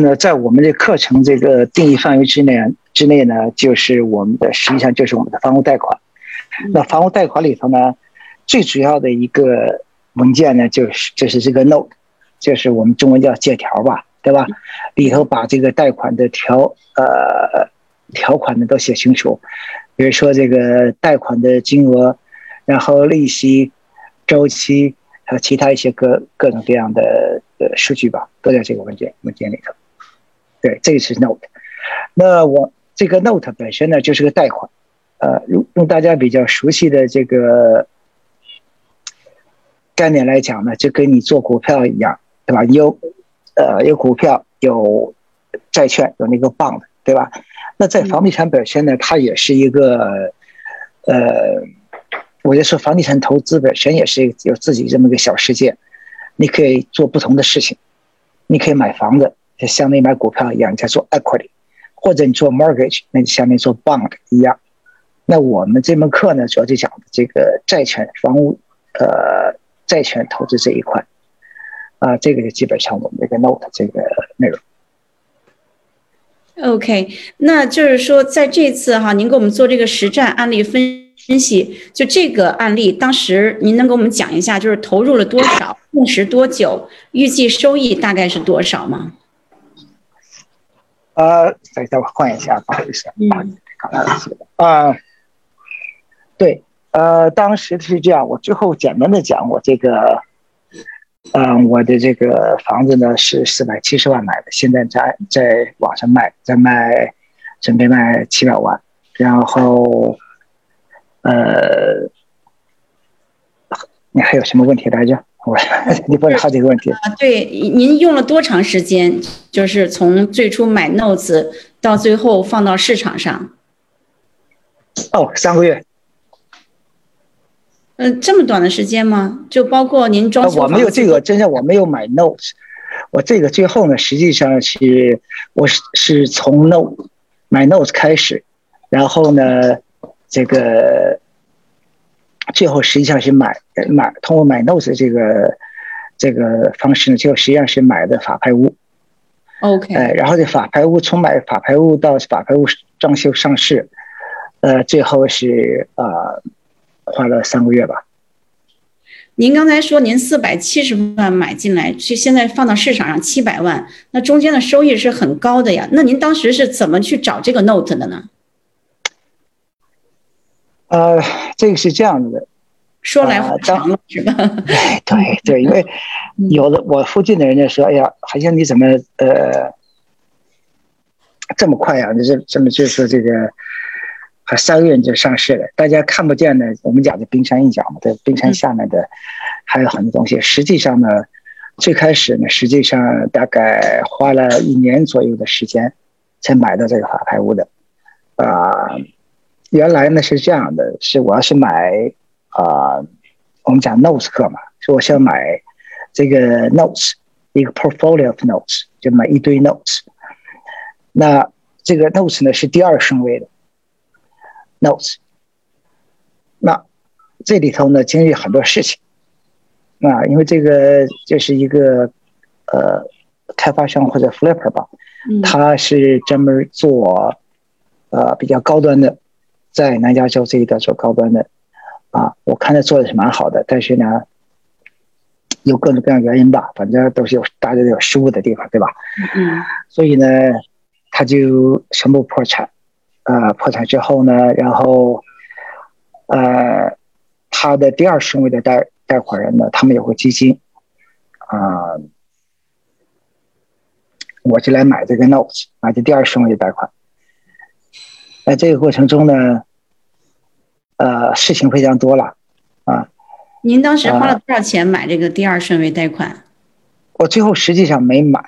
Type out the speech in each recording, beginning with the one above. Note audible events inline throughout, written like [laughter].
呢，在我们的课程这个定义范围之内之内呢，就是我们的实际上就是我们的房屋贷款。那房屋贷款里头呢，最主要的一个文件呢，就是就是这个 note，就是我们中文叫借条吧，对吧？里头把这个贷款的条呃条款呢都写清楚，比如说这个贷款的金额，然后利息、周期，还有其他一些各各种各样的数据吧，都在这个文件文件里头。对，这个是 note。那我这个 note 本身呢，就是个贷款。呃，用用大家比较熟悉的这个概念来讲呢，就跟你做股票一样，对吧？有呃有股票，有债券，有那个 bond，对吧？那在房地产本身呢，它也是一个呃，我就说房地产投资本身也是有自己这么个小世界，你可以做不同的事情，你可以买房子，就相当于买股票一样，你在做 equity，或者你做 mortgage，那就相当于做 bond 一样。那我们这门课呢，主要就讲这个债权房屋，呃，债权投资这一块，啊，这个就基本上我们这个 note 这个内容。OK，那就是说，在这次哈，您给我们做这个实战案例分分析，就这个案例，当时您能给我们讲一下，就是投入了多少，用时多久，预计收益大概是多少吗？呃，再等我换一下，不好意思，嗯，啊。对，呃，当时是这样，我最后简单的讲，我这个，嗯，我的这个房子呢是四百七十万买的，现在在在网上卖，在卖，准备卖七百万，然后，呃，你还有什么问题来着？我 [laughs] 你问了好几个问题啊。对，您用了多长时间？就是从最初买 notes 到最后放到市场上？哦，三个月。嗯，这么短的时间吗？就包括您装修我没有这个，真的我没有买 notes。我这个最后呢，实际上是我是是从 note 买 notes 开始，然后呢，这个最后实际上是买买通过买 notes 这个这个方式呢，最后实际上是买的法拍屋。OK。哎，然后这法拍屋从买法拍屋到法拍屋装修上市，呃，最后是呃。花了三个月吧。您刚才说您四百七十万买进来，去现在放到市场上七百万，那中间的收益是很高的呀。那您当时是怎么去找这个 note 的呢？呃，这个是这样子的，说来话长了 [laughs] 是吧？[laughs] 对对对，因为有的我附近的人就说：“哎呀，好像你怎么呃这么快呀？你这这么就是这个。”还三个月就上市了，大家看不见的，我们讲的冰山一角嘛，在冰山下面的还有很多东西。实际上呢，最开始呢，实际上大概花了一年左右的时间才买到这个法拍屋的。啊，原来呢是这样的，是我要是买啊，我们讲 notes 课嘛，说我想买这个 notes，一个 portfolio of notes，就买一堆 notes。那这个 notes 呢是第二顺位的。notes，那这里头呢经历很多事情，啊，因为这个就是一个呃开发商或者 flipper 吧，他是专门做呃比较高端的，在南加州这一带做高端的，啊，我看他做的是蛮好的，但是呢，有各种各样原因吧，反正都是有大家都有失误的地方，对吧？嗯，所以呢，他就全部破产。呃，破产之后呢，然后，呃，他的第二顺位的贷贷款人呢，他们有个基金，啊，我就来买这个 notes，买这第二顺位的贷款。在这个过程中呢，呃，事情非常多了，啊。您当时花了多少钱买这个第二顺位贷款？我最后实际上没买，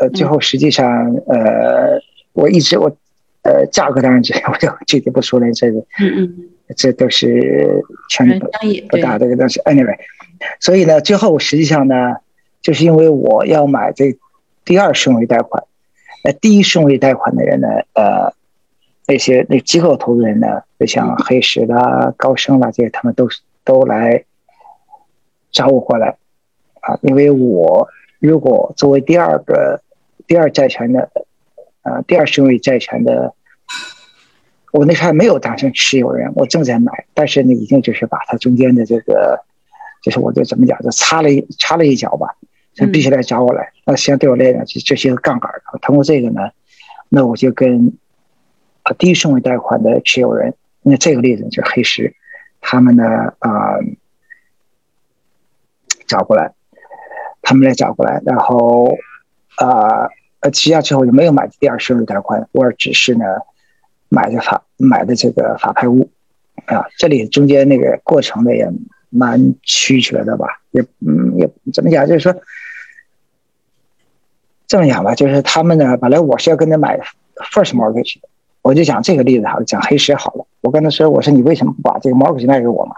呃，最后实际上，呃，我一直我。呃，价格当然这 [laughs] 我就具体不说了，这个，嗯嗯，这都是全不大这个东西。Anyway，所以呢，最后实际上呢，就是因为我要买这第二顺位贷款，那第一顺位贷款的人呢，呃，那些那机构投资人呢，就像黑石啦、高盛啦这些，他们都都来找我过来啊，因为我如果作为第二个。第二债权的，呃，第二顺位债权的，我那时候还没有当成持有人，我正在买，但是呢，已经就是把它中间的这个，就是我就怎么讲，就插了一插了一脚吧，就必须来找我来。那实际上对我来讲，这这是一个杠杆通过这个呢，那我就跟啊第一顺位贷款的持有人，那这个例子就是黑石，他们呢啊找过来。他们来找过来，然后，啊，呃，起价之后就没有买第二顺位贷款，我只是呢买的法买的这个法拍屋，啊，这里中间那个过程呢也蛮曲折的吧，也嗯也怎么讲，就是说这么讲吧，就是他们呢本来我是要跟他买 first mortgage，我就讲这个例子好了，讲黑石好了，我跟他说，我说你为什么不把这个 mortgage 卖给我嘛？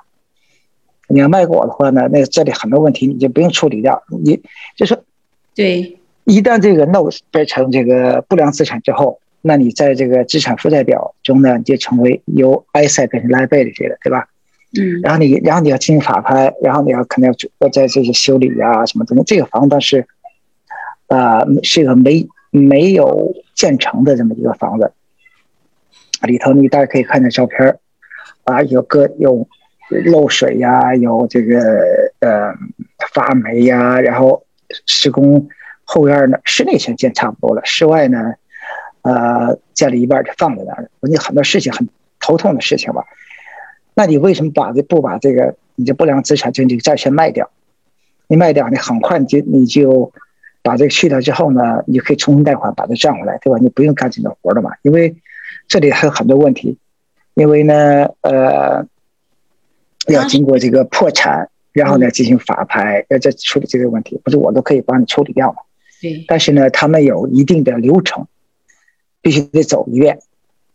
你要卖给我的话呢，那这里很多问题你就不用处理掉。你就说，对，一旦这个 note 变成这个不良资产之后，那你在这个资产负债表中呢，你就成为由 asset 变成 liability 了，对吧？嗯。然后你，然后你要进行法拍，然后你要可能要要在这些修理啊什么东西。这个房子是，呃，是一个没没有建成的这么一个房子，里头你大家可以看见照片啊，有个有。漏水呀，有这个呃发霉呀，然后施工后院呢，室内先建差不多了，室外呢，呃建了一半就放在那儿了。你很多事情很头痛的事情吧？那你为什么把这不把这个你的不良资产就这个债权卖掉？你卖掉，你很快你就你就把这个去掉之后呢，你就可以重新贷款把它赚回来，对吧？你不用干这个活了嘛？因为这里还有很多问题，因为呢，呃。要经过这个破产，然后呢进行法拍，要再处理这个问题，不是我都可以帮你处理掉吗？对。但是呢，他们有一定的流程，必须得走一遍。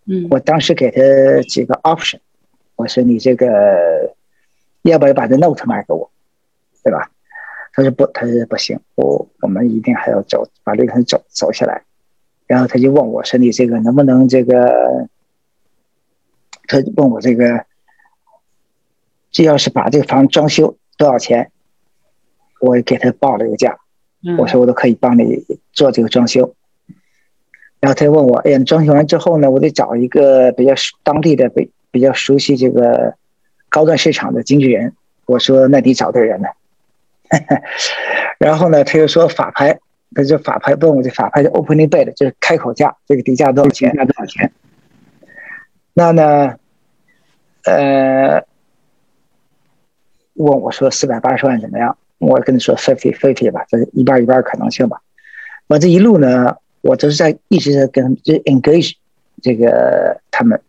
嗯。我当时给他几个 option，我说你这个要不要把这 note 卖给我，对吧？他说不，他说不行，我我们一定还要走，把这个走走下来。然后他就问我说你这个能不能这个？他问我这个。这要是把这个房装修多少钱，我给他报了一个价，我说我都可以帮你做这个装修。然后他问我，哎呀，装修完之后呢，我得找一个比较当地的、比比较熟悉这个高端市场的经纪人。我说那你找对人了。[laughs] 然后呢，他又说法拍，他就法拍问我这法拍的 opening bid 就是开口价，这个底价多少钱？那多少钱？那呢，呃。问我说四百八十万怎么样？我跟他说 fifty fifty 吧，这一半一半可能性吧。我这一路呢，我都是在一直在跟就 engage 这个他们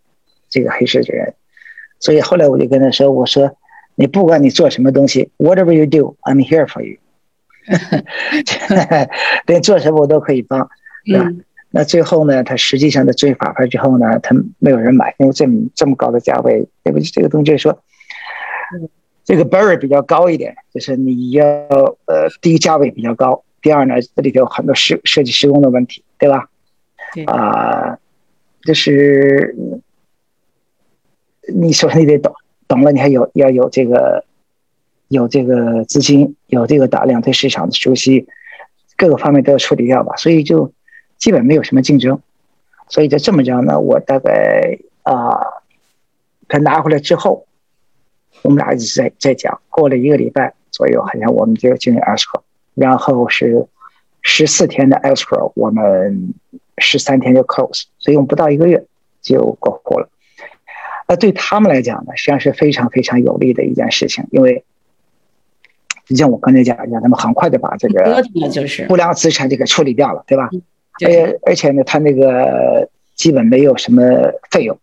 这个黑市的人，所以后来我就跟他说：“我说你不管你做什么东西，whatever you do，I'm here for you。[laughs] 对，做什么我都可以帮。那那最后呢，他实际上的追法拍之后呢，他没有人买，因为这么这么高的价位，对不起，这个东西就是说。这个 barrier 比较高一点，就是你要呃，第一价位比较高，第二呢，这里头有很多施设计施工的问题，对吧？对啊，就是你首先你得懂，懂了你还有要有这个有这个资金，有这个大量对市场的熟悉，各个方面都要处理掉吧，所以就基本没有什么竞争，所以就这么着呢，我大概啊，他拿回来之后。我们俩一直在在讲，过了一个礼拜左右，好像我们就进入 escrow，然后是十四天的 escrow，我们十三天就 close，所以我们不到一个月就过户了。那对他们来讲呢，实际上是非常非常有利的一件事情，因为就像我刚才讲一样，他们很快的把这个不良资产就给处理掉了，对吧？而而且呢，他那个基本没有什么费用。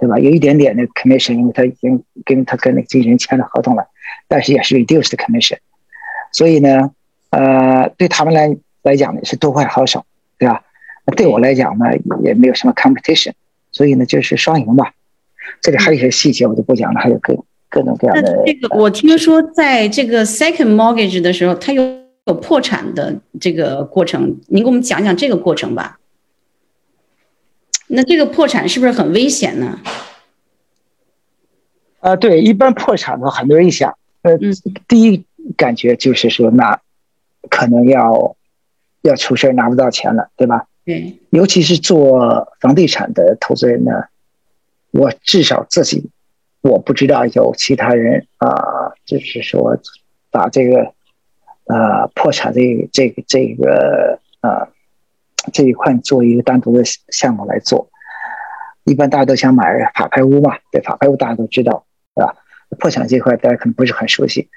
对吧？有一点点的 commission，因为他已经跟他跟那个经纪人签了合同了，但是也是 reduced commission，所以呢，呃，对他们来来讲呢是多快好省，对吧？那对我来讲呢也没有什么 competition，所以呢就是双赢吧。这里还有一些细节我就不讲了，还有各各种各样的。这个我听说在这个 second mortgage 的时候，它有有破产的这个过程，您给我们讲讲这个过程吧。那这个破产是不是很危险呢？啊，对，一般破产的很多人一想，呃，第一感觉就是说，那可能要要出事拿不到钱了，对吧？对，尤其是做房地产的投资人呢，我至少自己我不知道有其他人啊，就是说把这个呃破产这这个这个呃这一块做一个单独的项目来做。一般大家都想买法拍屋嘛，对，法拍屋大家都知道，对吧？破产这块大家可能不是很熟悉。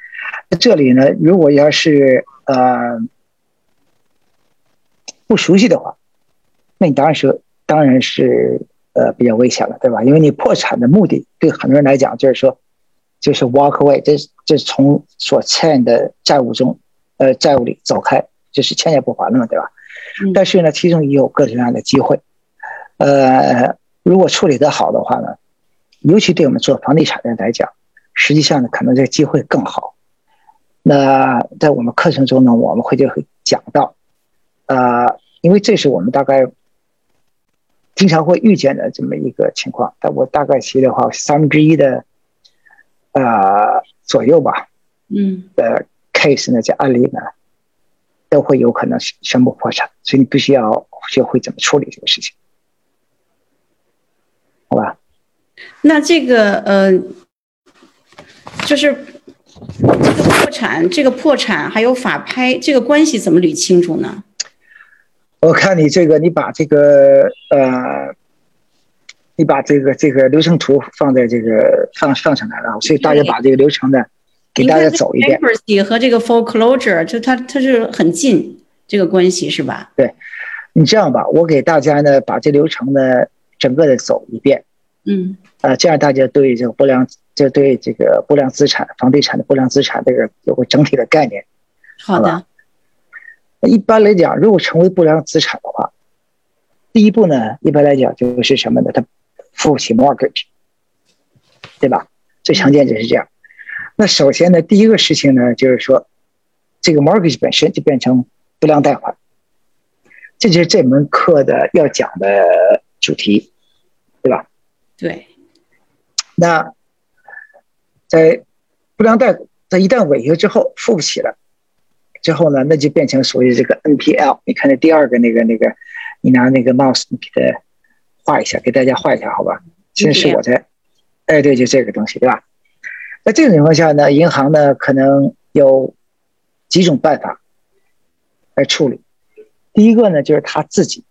那这里呢，如果要是呃不熟悉的话，那你当然是当然是呃比较危险了，对吧？因为你破产的目的对很多人来讲就是说，就是 walk away，这这从所欠的债务中呃债务里走开，就是欠也不还了嘛，对吧？但是呢，其中也有各种各样的机会，呃。如果处理得好的话呢，尤其对我们做房地产的人来讲，实际上呢，可能这个机会更好。那在我们课程中呢，我们会就会讲到，呃，因为这是我们大概经常会遇见的这么一个情况。但我大概提的话，三分之一的呃左右吧，嗯，的 case 呢，这案例呢，都会有可能宣布破产，所以你必须要学会怎么处理这个事情。好吧，那这个呃，就是这个破产，这个破产还有法拍这个关系怎么捋清楚呢？我看你这个，你把这个呃，你把这个这个流程图放在这个放放上来了，所以大家把这个流程呢给大家走一遍。和这个 foreclosure 就它它是很近这个关系是吧？对，你这样吧，我给大家呢把这流程呢。整个的走一遍，嗯，啊，这样大家对这个不良，就对这个不良资产、房地产的不良资产这个有个整体的概念。好的。一般来讲，如果成为不良资产的话，第一步呢，一般来讲就是什么呢？他付不起 mortgage，对吧？最常见就是这样。那首先呢，第一个事情呢，就是说，这个 mortgage 本身就变成不良贷款，这就是这门课的要讲的主题。对吧？对。那在不良贷，它一旦违约之后付不起了，之后呢，那就变成所谓这个 NPL。你看那第二个那个那个，你拿那个 mouse 你给它画一下，给大家画一下，好吧？其实是我在，哎，对，就这个东西，对吧？在这种情况下呢，银行呢可能有几种办法来处理。第一个呢，就是他自己，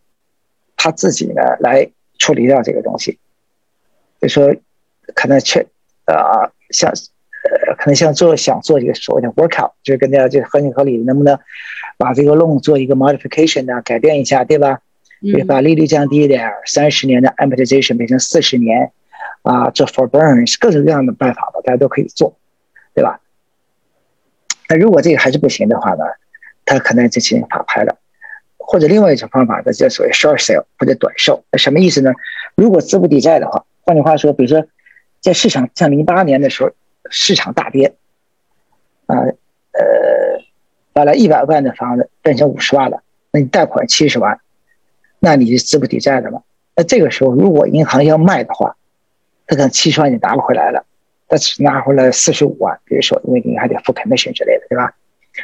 他自己呢来。处理掉这个东西，就说可能去呃，像呃，可能像做想做一个所谓的 workout，就是跟大家就合情合理，能不能把这个 loan 做一个 modification 呢？改变一下，对吧？对。把利率降低一点，三十年的 amortization 变成四十年，啊，做 forbearance，各种各样的办法吧，大家都可以做，对吧？那如果这个还是不行的话呢，他可能就进行法拍了。或者另外一种方法，呢，叫所谓 short sale 或者短售，什么意思呢？如果资不抵债的话，换句话说，比如说在市场像零八年的时候，市场大跌，啊呃，本来一百万的房子变成五十万了，那你贷款七十万，那你是资不抵债的嘛。那这个时候，如果银行要卖的话，他可能七十万就拿不回来了，他只拿回来四十五万，比如说，因为你还得付 commission 之类的，对吧？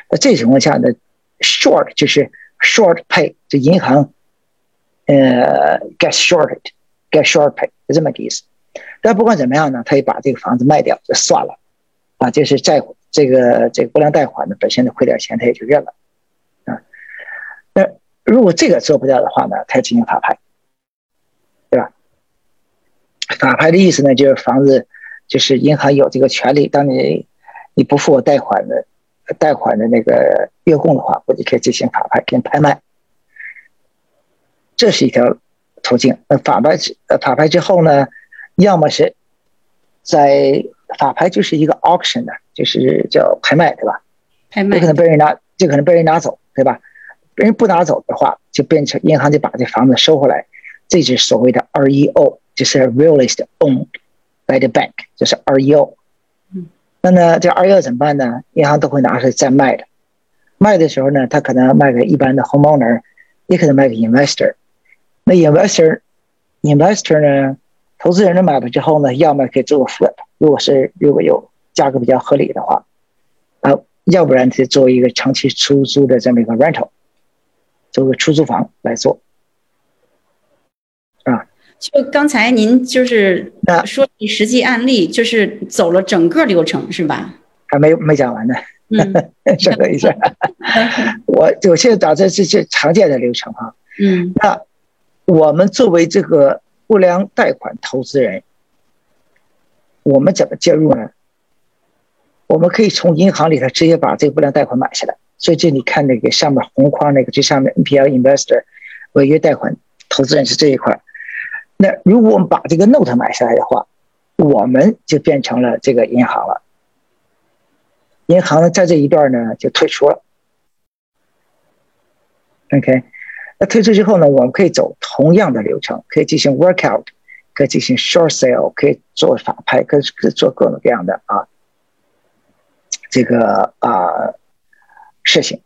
那这情况下呢，short 就是。Short pay，这银行，呃，get shorted，get short pay，是这么个意思。但不管怎么样呢，他也把这个房子卖掉就算了，啊，就是债这个这个不良贷款呢本身呢亏点钱他也就认了，啊，那如果这个做不掉的话呢，他进行法拍，对吧？法拍的意思呢，就是房子就是银行有这个权利，当你你不付我贷款的。贷款的那个月供的话，我就可以进行法拍进行拍卖，这是一条途径。那法拍呃法拍之后呢，要么是在法拍就是一个 auction 的，就是叫拍卖，对吧？拍卖有可能被人拿，就可能被人拿走，对吧？别人不拿走的话，就变成银行就把这房子收回来，这是所谓的 REO，就是 real estate owned by the bank，就是 REO。那呢，这 REO 怎么办呢？银行都会拿出来再卖的。卖的时候呢，他可能卖给一般的 homeowner，也可能卖给 investor。那 investor，investor 呢，投资人呢买了之后呢，要么可以做个 flip，如果是如果有价格比较合理的话，啊，要不然就做一个长期出租的这么一个 rental。做个出租房来做。啊，就刚才您就是说你实际案例，就是走了整个流程是吧？还没没讲完呢，[laughs] 稍等一下，[laughs] 我我现在讲的这些常见的流程哈。嗯，那我们作为这个不良贷款投资人，我们怎么介入呢？我们可以从银行里头直接把这个不良贷款买下来。所以这你看那个上面红框那个最上面 NPL investor 违约贷款投资人是这一块。那如果我们把这个 note 买下来的话，我们就变成了这个银行了。银行呢在这一段呢就退出了。OK，那退出之后呢，我们可以走同样的流程，可以进行 workout，可以进行 short sale，可以做法拍，可以做各种各样的啊。这个啊事情，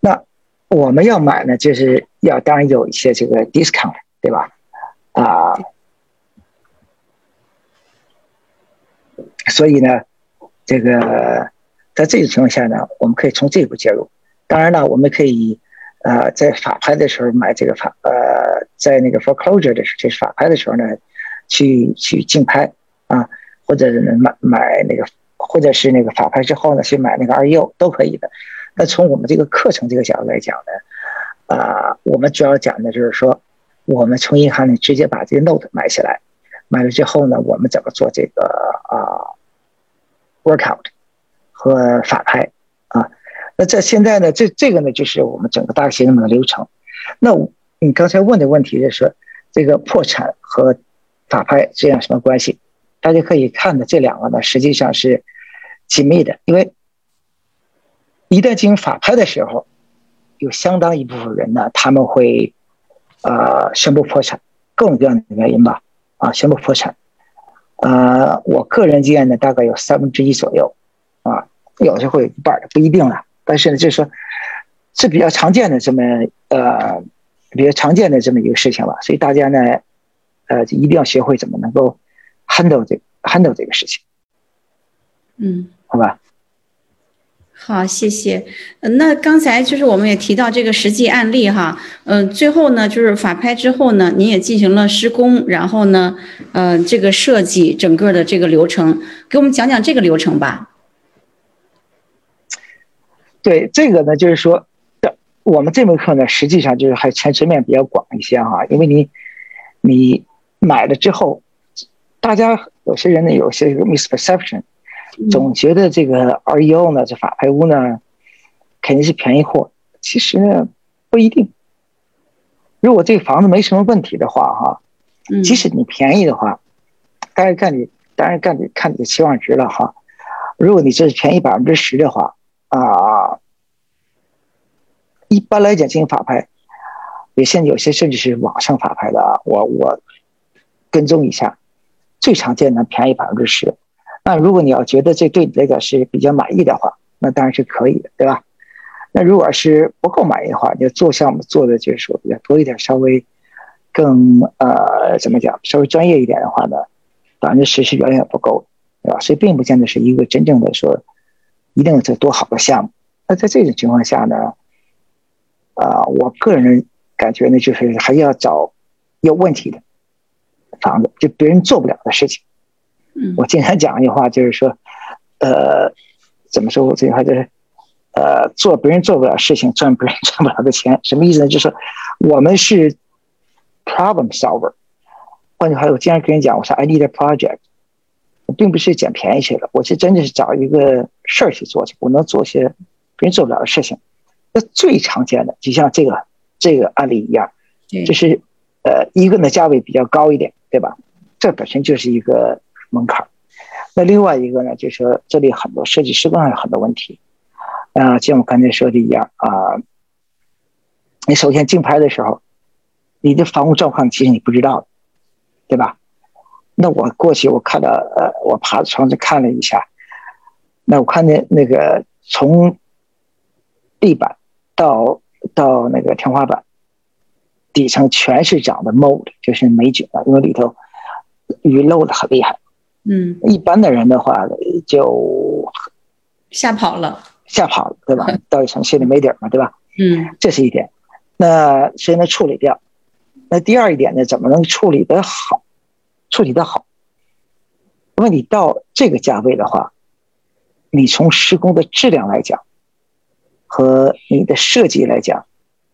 那我们要买呢，就是要当然有一些这个 discount，对吧？啊，所以呢，这个在这种情况下呢，我们可以从这一步介入。当然了，我们可以呃在法拍的时候买这个法呃在那个 foreclosure 的时候，就是法拍的时候呢，去去竞拍啊，或者买买那个。或者是那个法拍之后呢，去买那个二 U 都可以的。那从我们这个课程这个角度来讲呢，啊，我们主要讲的就是说，我们从银行里直接把这个 note 买下来，买了之后呢，我们怎么做这个啊 workout 和法拍啊？那在现在呢，这这个呢，就是我们整个大学那么的流程。那你刚才问的问题就是这个破产和法拍这样什么关系？大家可以看的这两个呢，实际上是。紧密的，因为一旦进行法拍的时候，有相当一部分人呢，他们会呃宣布破产，各种各样的原因吧，啊，宣布破产。呃，我个人经验呢，大概有三分之一左右，啊，有时候会有一半的，不一定了。但是呢，就是说是比较常见的这么呃比较常见的这么一个事情吧，所以大家呢，呃，一定要学会怎么能够 handle 这个 handle 这个事情。嗯。好吧，好，谢谢。那刚才就是我们也提到这个实际案例哈，嗯，最后呢就是法拍之后呢，您也进行了施工，然后呢，呃，这个设计整个的这个流程，给我们讲讲这个流程吧。对，这个呢就是说，我们这门课呢实际上就是还全层面比较广一些哈，因为你你买了之后，大家有些人呢有些 misperception。总觉得这个 REO 呢，这法拍屋呢，肯定是便宜货。其实呢，不一定。如果这个房子没什么问题的话，哈，即使你便宜的话，当然看你，当然看你看你的期望值了哈。如果你这是便宜百分之十的话，啊，一般来讲进行法拍，也现在有些甚至是网上法拍的啊，我我跟踪一下，最常见的便宜百分之十。那如果你要觉得这对你来讲是比较满意的话，那当然是可以的，对吧？那如果是不够满意的话，你做项目做的就是说比较多一点，稍微更呃怎么讲，稍微专业一点的话呢，百分之十是远远不够，对吧？所以并不见得是一个真正的说一定是多好的项目。那在这种情况下呢，啊，我个人感觉呢，就是还要找有问题的房子，就别人做不了的事情。嗯我经常讲一句话，就是说，呃，怎么说？我这句话就是，呃，做别人做不了事情，赚别人赚不了的钱，什么意思呢？就是我们是 problem solver。换句话说，我经常跟人讲，我说 I need a project，我并不是捡便宜去了，我是真的是找一个事儿去做去，我能做些别人做不了的事情。那最常见的，就像这个这个案例一样，就是呃，一个呢价位比较高一点，对吧？这本身就是一个。门槛那另外一个呢，就是说这里很多设计施工上有很多问题，啊，像我刚才说的一样啊，你首先竞拍的时候，你的房屋状况其实你不知道，对吧？那我过去我看到，呃，我爬窗子看了一下，那我看见那个从地板到到那个天花板底层全是长的 mold，就是霉菌啊，因为里头鱼漏的很厉害。嗯，一般的人的话就吓跑了，吓跑了，对吧？[laughs] 到一层心里没底儿嘛，对吧？嗯，这是一点。那谁能处理掉？那第二一点呢，怎么能处理得好？处理得好？因为你到这个价位的话，你从施工的质量来讲，和你的设计来讲，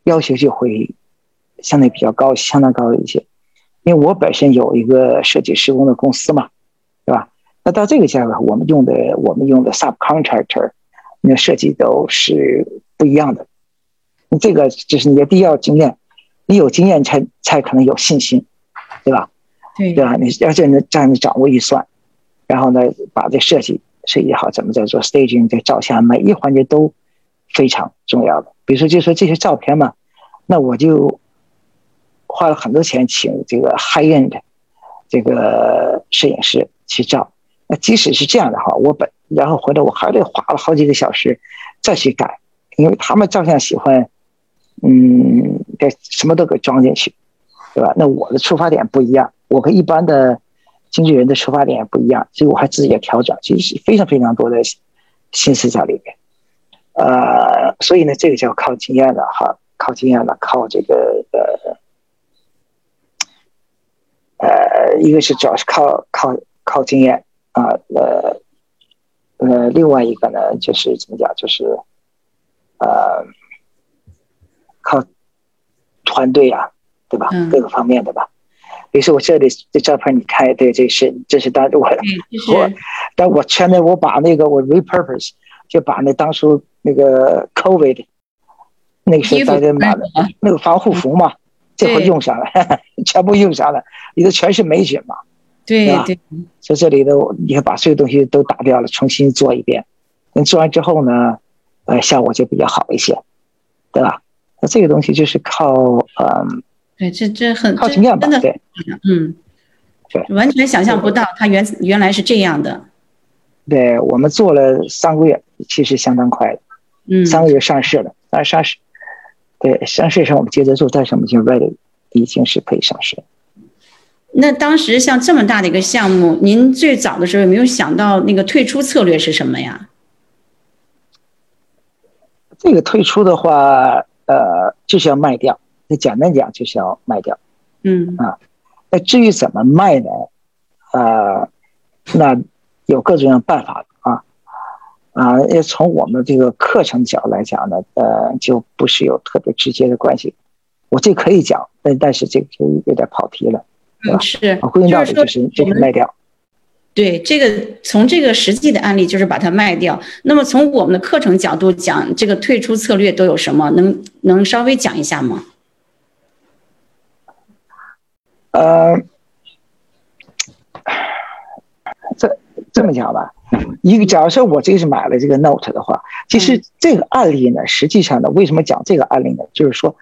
要求就会相对比较高，相当高一些。因为我本身有一个设计施工的公司嘛，对吧？那到这个价位，我们用的我们用的 subcontractor，那设计都是不一样的。你这个就是你的第一要经验，你有经验才才可能有信心，对吧？对对吧？你要这样这样掌握预算，然后呢，把这设计设计好，怎么在做 staging，在照相，每一环节都非常重要的。比如说，就说这些照片嘛，那我就花了很多钱请这个 high end 这个摄影师去照。那即使是这样的话，我本然后回来我还得花了好几个小时再去改，因为他们照相喜欢。嗯，给什么都给装进去，对吧？那我的出发点不一样，我跟一般的经纪人的出发点也不一样，所以我还自己也调整，其实非常非常多的心思在里面。呃，所以呢，这个叫靠经验的哈，靠经验的，靠这个呃呃，一个是主要是靠靠靠经验啊，呃呃，另外一个呢就是怎么讲，就是呃。靠团队啊，对吧？各个方面的吧。比如说我这里这照片，你看，对，这是这是当时我我，但我圈的我把那个我 repurpose 就把那当初那个 COVID 那个时候大家买的那个防护服嘛，这回用上了，[laughs] 全部用上了，里头全是霉菌嘛，对对。所以这里头你看把所有东西都打掉了，重新做一遍。那做完之后呢，呃，效果就比较好一些，对吧？那这个东西就是靠，嗯，对，这这很靠经验吧？对，嗯，对，完全想象不到它原原来是这样的。对我们做了三个月，其实相当快的，嗯，三个月上市了，但上市，对，上市上我们接着做，但是我们已经 ready，已经是可以上市。那当时像这么大的一个项目，您最早的时候有没有想到那个退出策略是什么呀？这个退出的话。呃，就是要卖掉。那简单讲，就是要卖掉。嗯啊，那至于怎么卖呢？呃，那有各种各样办法啊啊。要从我们这个课程角来讲呢，呃，就不是有特别直接的关系。我这可以讲，但但是这个就有点跑题了，对吧？是，归根到底就是就是卖掉。对这个，从这个实际的案例就是把它卖掉。那么从我们的课程角度讲，这个退出策略都有什么？能能稍微讲一下吗？呃，这这么讲吧，一个假如说我这个是买了这个 Note 的话，其实这个案例呢，实际上呢，为什么讲这个案例呢？就是说，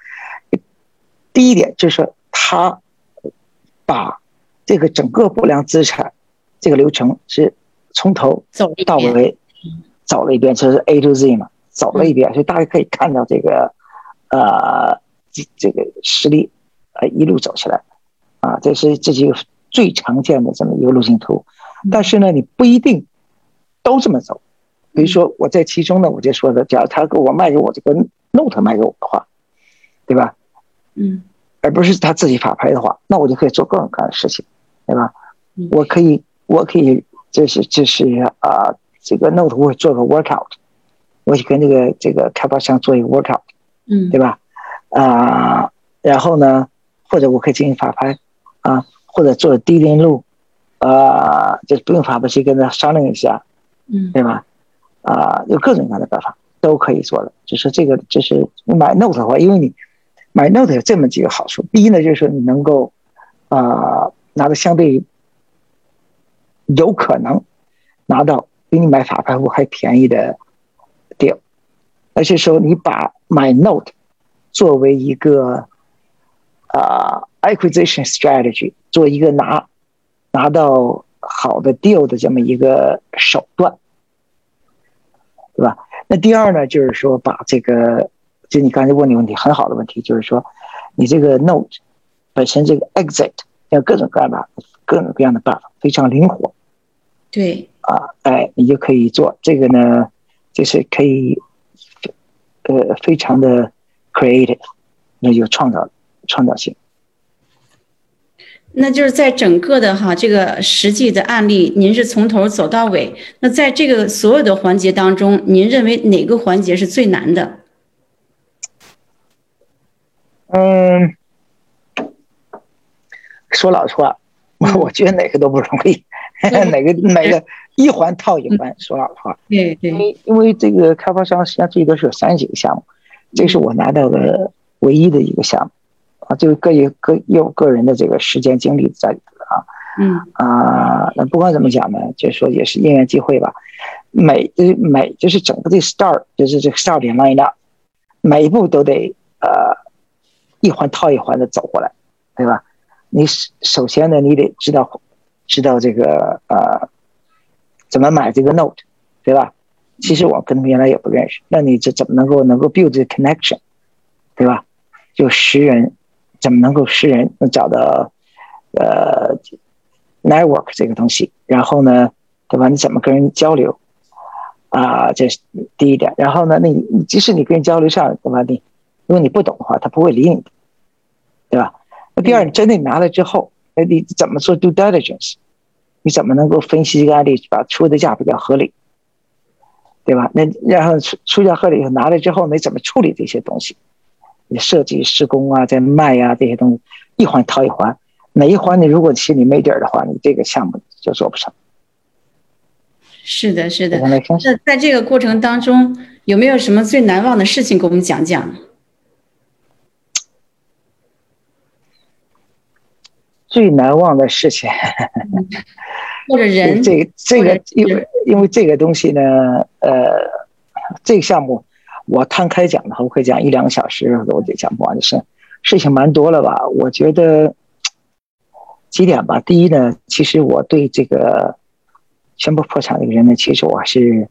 第一点就是他把这个整个不良资产。这个流程是从头到尾走了一遍，就是 A to Z 嘛，走了一遍，所以大家可以看到这个呃这这个实力呃一路走起来啊，这是这几个最常见的这么一个路径图。但是呢，你不一定都这么走。比如说我在其中呢，我就说的，假如他给我卖给我这个 Note 卖给我的话，对吧？嗯，而不是他自己法拍的话，那我就可以做各种各样的事情，对吧？我可以。我可以，这是这是啊，这个 Note 我做个 workout，我跟这个这个开发商做一个 workout，嗯，对吧？啊，然后呢，或者我可以进行法拍，啊，或者做低零路，啊，就是不用法拍，去跟他商量一下，嗯，对吧？啊，有各种各样的办法都可以做的。就是这个，就是买 Note 的话，因为你买 Note 有这么几个好处，第一呢，就是说你能够啊拿到相对。有可能拿到比你买法拍屋还便宜的 deal，而且说你把买 note 作为一个啊 acquisition strategy，做一个拿拿到好的 deal 的这么一个手段，对吧？那第二呢，就是说把这个，就你刚才问的问题很好的问题，就是说你这个 note 本身这个 exit 要各种各样的各种各样的办法，非常灵活。对啊，哎，你就可以做这个呢，就是可以，呃，非常的 creative，那有创造创造性。那就是在整个的哈这个实际的案例，您是从头走到尾。那在这个所有的环节当中，您认为哪个环节是最难的？嗯，说老实话，我我觉得哪个都不容易，[laughs] 哪个哪个一环套一环。说老实话，对对，因为因为这个开发商实际上最多是有三十几个项目，这是我拿到的唯一的一个项目。啊，就是各有各有个人的这个时间精力在里头啊，嗯啊，那不管怎么讲呢，就是说也是因缘际会吧。每就是每就是整个这 start 就是这个 start line up，每一步都得呃一环套一环的走过来，对吧？你首首先呢，你得知道知道这个呃怎么买这个 note，对吧？其实我跟他们原来也不认识，那你这怎么能够能够 build 这 connection，对吧？就识人。怎么能够识人？能找到呃 network 这个东西，然后呢，对吧？你怎么跟人交流啊？这是第一点。然后呢，那你即使你跟人交流上，对吧？你如果你不懂的话，他不会理你，对吧？那第二，你真的拿了之后，那你怎么做 due diligence？你怎么能够分析这个案例，把出的价比较合理，对吧？那然后出出价合理以后拿了之后，你怎么处理这些东西？你设计施工啊，在卖呀这些东西，一环套一环，哪一环你如果心里没底儿的话，你这个项目就做不成。是的，是的。那在这个过程当中，有没有什么最难忘的事情给我们讲讲？[tsk] 最难忘的事情，或者人？[laughs] 这个这个，因为因为这个东西呢，呃，这个项目。我摊开讲的话，我可以讲一两个小时，我得讲不完的事，事情蛮多了吧？我觉得几点吧。第一呢，其实我对这个宣布破产的人呢，其实我还是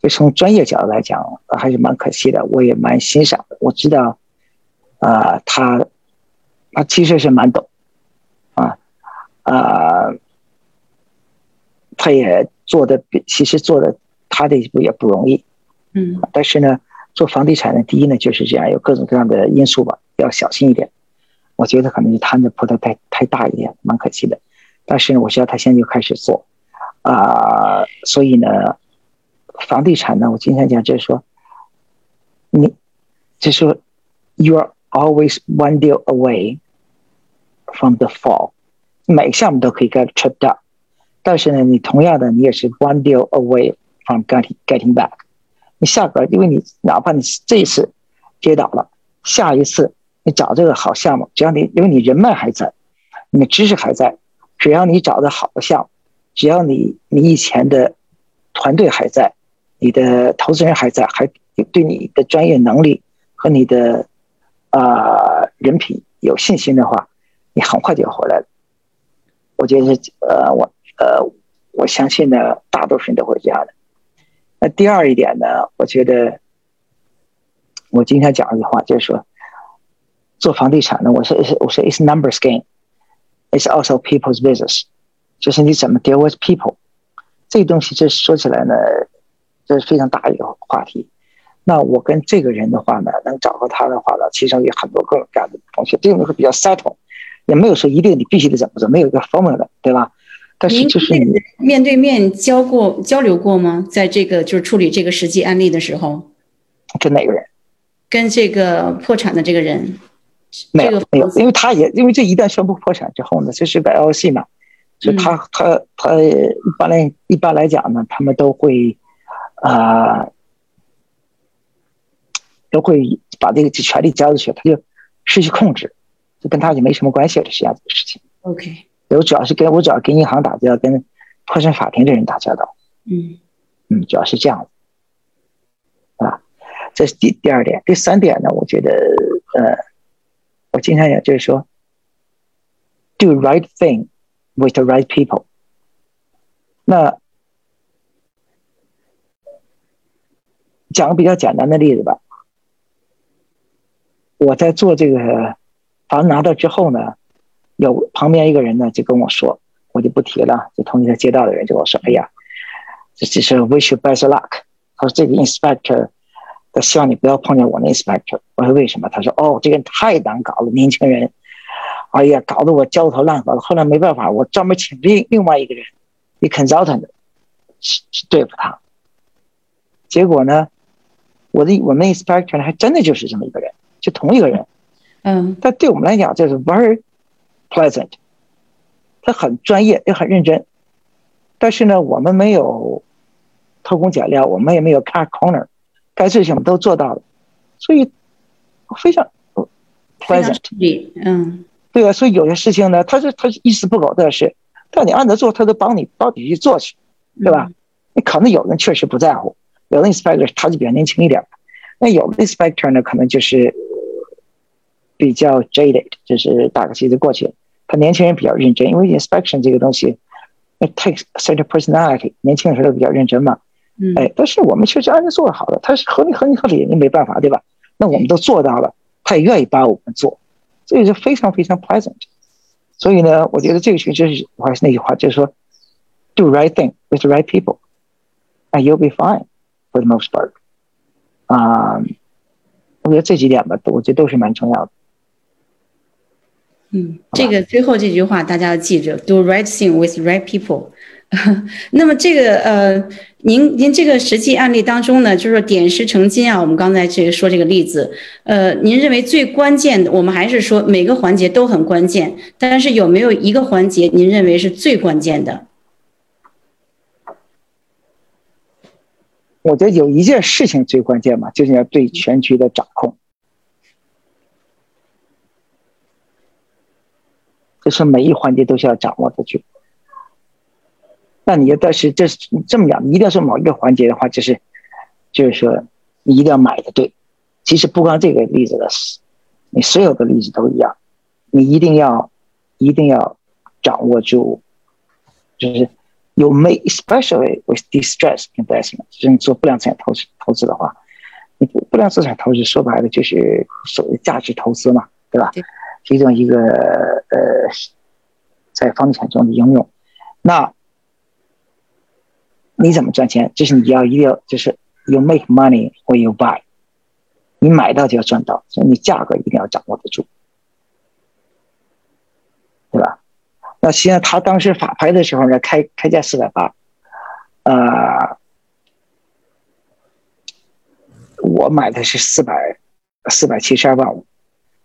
就从专业角度来讲，还是蛮可惜的。我也蛮欣赏的。我知道，啊，他他其实是蛮懂，啊啊，他也做的，其实做的他的一步也不容易，嗯，但是呢。做房地产的，第一呢就是这样，有各种各样的因素吧，要小心一点。我觉得可能就摊子铺的太太大一点，蛮可惜的。但是呢，我知道他现在就开始做，啊，所以呢，房地产呢，我经常讲就是说，你就是说，you are always one deal away from the fall，每个项目都可以 get tripped up，但是呢，你同样的，你也是 one deal away from getting getting back。你下个，因为你哪怕你这一次跌倒了，下一次你找这个好项目，只要你因为你人脉还在，你的知识还在，只要你找的好的项目，只要你你以前的团队还在，你的投资人还在，还对你的专业能力和你的啊人品有信心的话，你很快就回来了。我觉得呃，我呃，我相信呢，大多数人都会这样的。那第二一点呢？我觉得，我今天讲一句话，就是说，做房地产呢，我说我说 it's numbers game，it's also people's business，就是你怎么 deal with people，这东西这说起来呢，这是非常大一个话题。那我跟这个人的话呢，能找到他的话呢，其实有很多各种各样的东西，这种会比较 settle，也没有说一定你必须得怎么做，没有一个 formula，对吧？但是就是你面对面交过交流过吗？在这个就是处理这个实际案例的时候，跟哪个人？跟这个破产的这个人？没有没有，因为他也因为这一旦宣布破产之后呢，这是个 LC 嘛，就他他他一般来一般来讲呢，他们都会啊都会把这个权利交出去，他就失去控制，就跟他就没什么关系了，实际上这个事情。OK。我主要是跟我主要跟银行打交道，跟破产法庭的人打交道。嗯嗯，主要是这样子，啊，这是第第二点。第三点呢，我觉得，呃，我经常讲就是说，do right thing with the right people。那讲个比较简单的例子吧，我在做这个房拿到之后呢。有旁边一个人呢，就跟我说，我就不提了。就同一个街道的人就跟我说：“哎呀，这这是 wish you best luck。”他说：“这个 inspector，他希望你不要碰见我那 inspector。我说为什么？他说哦，这个人太难搞了，年轻人，哎呀，搞得我焦头烂额了。后来没办法，我专门请另另外一个人，一 consultant 去去对付他。结果呢，我的我们 inspector 呢，还真的就是这么一个人，就同一个人。嗯，但对我们来讲，就是 very pleasant，他很专业也很认真。但是呢，我们没有偷工减料，我们也没有 cut corner，该做什么都做到了，所以非常 pleasant，。嗯，对啊，所以有些事情呢，他是他是一丝不苟的事，但你按着做，他都帮你帮你去做去，对吧？你可能有人确实不在乎，有的 inspector 他就比较年轻一点，那有的 inspector 呢，可能就是比较 jaded，就是打个旗子过去。他年轻人比较认真，因为 inspection 这个东西。It takes certain personality，年轻的时候比较认真嘛，嗯，哎，但是我们确实按照做好了，他是合理、合理、合理，你没办法，对吧？那我们都做到了，他也愿意帮我们做，这也是非常非常 pleasant。所以呢，我觉得这个其实是我还是那句话，就是说，do right thing with the right people，and you'll be fine for the most part。啊，我觉得这几点吧，我觉得都是蛮重要的。嗯，这个最后这句话大家要记着，do right thing with right people。[laughs] 那么这个呃，您您这个实际案例当中呢，就是说点石成金啊。我们刚才这个说这个例子，呃，您认为最关键的，我们还是说每个环节都很关键，但是有没有一个环节您认为是最关键的？我觉得有一件事情最关键嘛，就是要对全局的掌控。是每一环节都是要掌握的去。那你要但是这是这么讲，一定要说某一个环节的话，就是就是说你一定要买的对。其实不光这个例子的，你所有的例子都一样，你一定要一定要掌握住，就是有 may especially with distress investment，就是你做不良资产投资投资的话，你不良资产投资说白了就是所谓价值投资嘛，对吧？其中一个呃，在房地产中的应用，那你怎么赚钱？就是你要一定要就是 you make money or you buy，你买到就要赚到，所以你价格一定要掌握得住，对吧？那实际上他当时法拍的时候呢，开开价四百八，呃，我买的是四百四百七十二万五。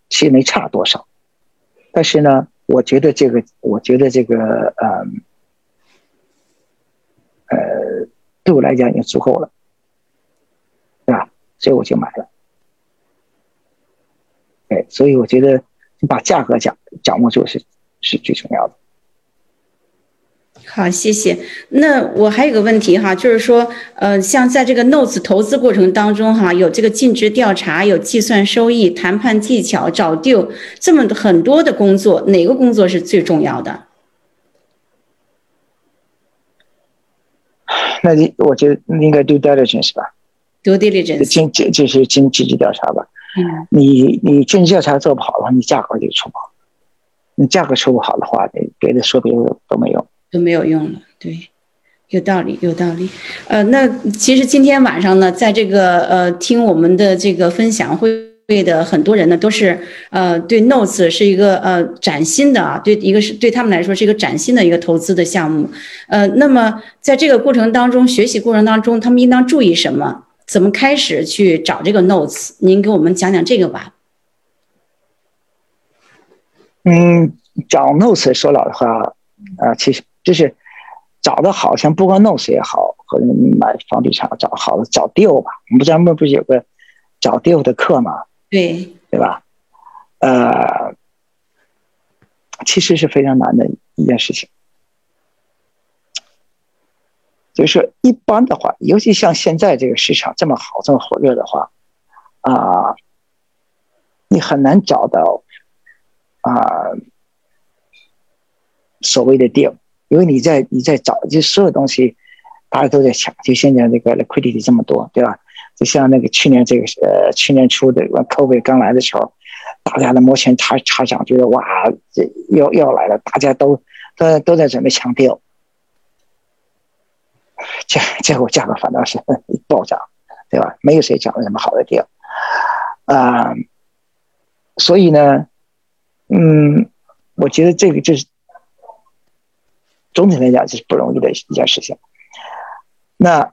其实没差多少，但是呢，我觉得这个，我觉得这个，呃，呃，对我来讲已经足够了，对吧？所以我就买了。哎，所以我觉得把价格讲掌握住是是最重要的。好，谢谢。那我还有个问题哈，就是说，呃，像在这个 notes 投资过程当中哈，有这个尽职调查，有计算收益、谈判技巧、找 deal 这么很多的工作，哪个工作是最重要的？[sighs] 那你我觉得应该 due diligence 吧？due diligence 尽这就是尽尽职调查吧。嗯。你你尽职调查做不好的话，你价格就出不好。你价格出不好的话，你别的说别的都没用。都没有用了，对，有道理，有道理。呃，那其实今天晚上呢，在这个呃听我们的这个分享会的很多人呢，都是呃对 Notes 是一个呃崭新的啊，对一个是对他们来说是一个崭新的一个投资的项目。呃，那么在这个过程当中，学习过程当中，他们应当注意什么？怎么开始去找这个 Notes？您给我们讲讲这个吧。嗯，找 Notes 说老实话啊，其实。就是找的好像不光弄谁也好，或者买房地产找好的找 deal 吧。我们不咱们不是有个找 deal 的课吗？对，对吧？呃，其实是非常难的一件事情。就是一般的话，尤其像现在这个市场这么好、这么火热的话，啊，你很难找到啊所谓的 deal。因为你在你在找，就所有东西，大家都在抢。就现在这个 liquidity 这么多，对吧？就像那个去年这个呃，去年初的 COVID 刚来的时候，大家的摩拳擦擦掌，觉得哇，这又又来了，大家都都都在准备抢掉。结结果价格反倒是 [laughs] 暴涨，对吧？没有谁讲的什么好的票啊，所以呢，嗯，我觉得这个这是总体来讲这是不容易的一件事情。那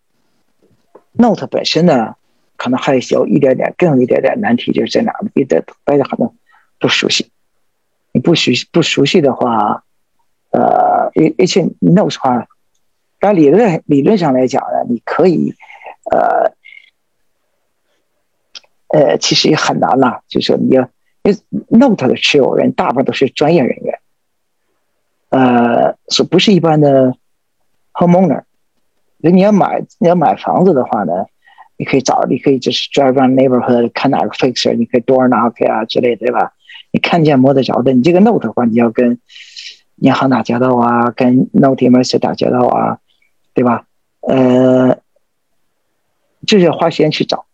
Note 本身呢，可能还有一点点，更有一点点难题，就是在哪呢？你得大家可能不熟悉，你不熟悉不熟悉的话，呃，而而且 Note 的话，但理论理论上来讲呢，你可以，呃，呃，其实也很难了，就是你要，因为 Note 的持有人大部分都是专业人员，呃，所不是一般的 homeowner。如果你要买你要买房子的话呢，你可以找，你可以就是 drive around neighborhood 看哪个 fixer，你可以 door knock 啊之类的，对吧？你看见摸得着的，你这个 note 的话，你要跟银行打交道啊，跟 note m e r c 打交道啊，对吧？呃，就是要花时间去找，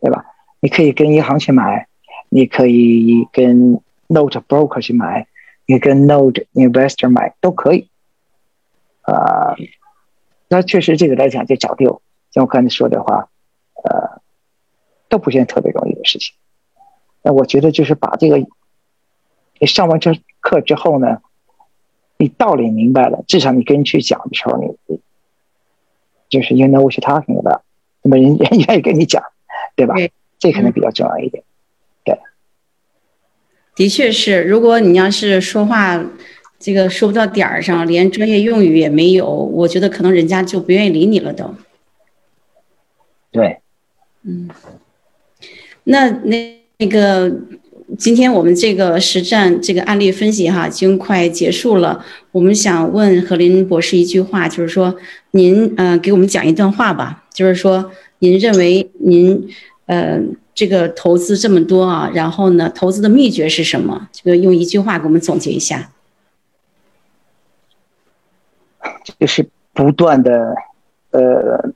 对吧？你可以跟银行去买，你可以跟 note broker 去买，你跟 Node investor 买都可以，啊。那确实，这个来讲就找丢，像我刚才说的话，呃，都不是特别容易的事情。那我觉得就是把这个，你上完这课之后呢，你道理明白了，至少你跟人去讲的时候，你就是 you know what you're talking about，那么人人愿意跟你讲，对吧？这可能比较重要一点。对，的确是，如果你要是说话。这个说不到点儿上，连专业用语也没有，我觉得可能人家就不愿意理你了都。对，嗯，那那那个，今天我们这个实战这个案例分析哈，已经快结束了。我们想问何林博士一句话，就是说，您呃给我们讲一段话吧，就是说，您认为您呃这个投资这么多啊，然后呢，投资的秘诀是什么？这个用一句话给我们总结一下。就是不断的，呃，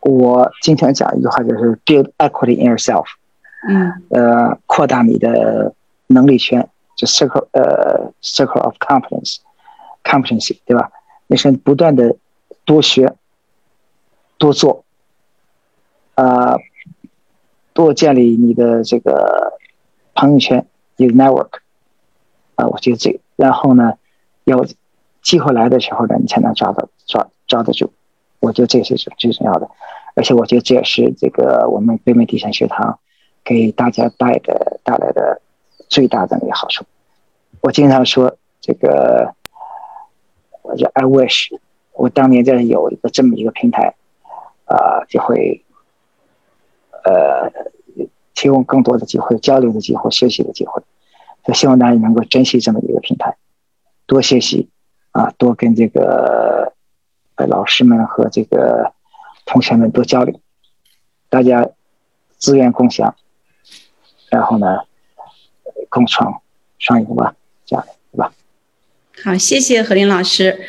我经常讲一句话，就是 build equity in yourself，嗯，呃，扩大你的能力圈，就 circle，呃，circle of competence，competency，对吧？你是不断的多学、多做，啊，多建立你的这个朋友圈，你的 network，啊，我觉得这，然后呢，要。机会来的时候呢，你才能抓到抓抓得住。我觉得这是最重要的，而且我觉得这也是这个我们北美地产学堂给大家带的带来的最大的一个好处。我经常说这个，我叫 I wish，我当年在有一个这么一个平台，啊，就会呃提供更多的机会、交流的机会、学习的机会。就希望大家能够珍惜这么一个平台，多学习。啊，多跟这个呃老师们和这个同学们多交流，大家资源共享，然后呢，共创双赢吧，这样对吧？好，谢谢何林老师。